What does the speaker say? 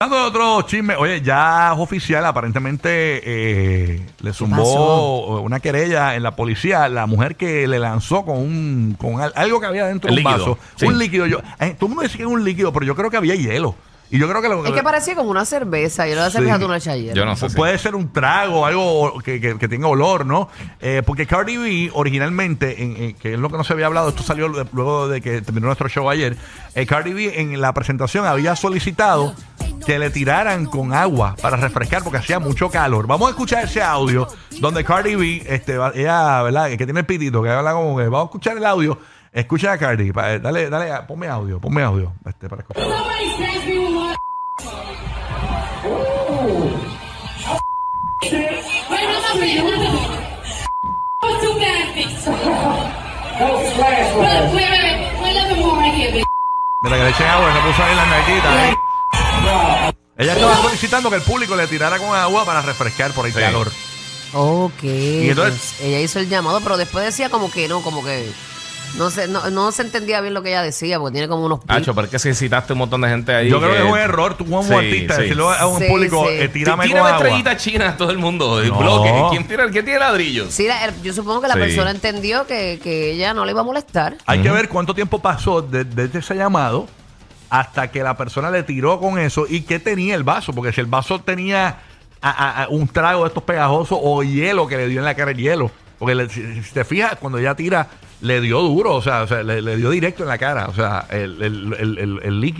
Dando otro chisme, oye, ya es oficial, aparentemente eh, le zumbó una querella en la policía la mujer que le lanzó con un con al- algo que había dentro de un líquido, vaso, sí. un líquido. Yo, eh, todo el mundo dice que es un líquido, pero yo creo que había hielo. Y yo creo que lo Es que parecía como una cerveza. Yo la Sí. cerveza tú no la ayer. Yo no sé. Puede ser un trago, algo que, que- que tenga olor, ¿no? Eh, porque Cardi B originalmente, en- en- que es lo que no se había hablado, esto salió de- luego de que terminó nuestro show ayer, eh, Cardi B en la presentación había solicitado que le tiraran con agua para refrescar porque hacía mucho calor. Vamos a escuchar ese audio donde Cardi B, este, va- ella, ¿verdad? Que tiene el pitito, que habla como que vamos a escuchar el audio. Escucha a Cardi, pa- eh, dale, dale, ponme audio, ponme audio, este, para escuchar. Mira que le echen agua, se puso ahí la narguita. ahí. Ella estaba solicitando que el público le tirara con agua para refrescar por el Sí. calor. Ok. entonces- pues, ella hizo el llamado, pero después decía como que no, como que no se, no, no se entendía bien lo que ella decía, porque tiene como unos pics. Hacho, pero es que si citaste un montón de gente ahí. Yo creo que es un error, tú como Sí, artista, sí. decirlo a un Sí, público, sí. eh, tírame con agua. estrellita china a todo el mundo. El No. bloque. ¿Quién tira, ¿Quién tira ladrillos? Sí, la- el- yo supongo que la Sí. persona entendió que, que ella no le iba a molestar. Hay que ver cuánto tiempo pasó de- desde ese llamado hasta que la persona le tiró con eso y qué tenía el vaso, porque si el vaso tenía a- un trago de estos pegajosos o hielo que le dio en la cara el hielo, porque si, te fijas, cuando ella tira, le dio duro, o sea, le, dio directo en la cara, o sea, el- el- el líquido.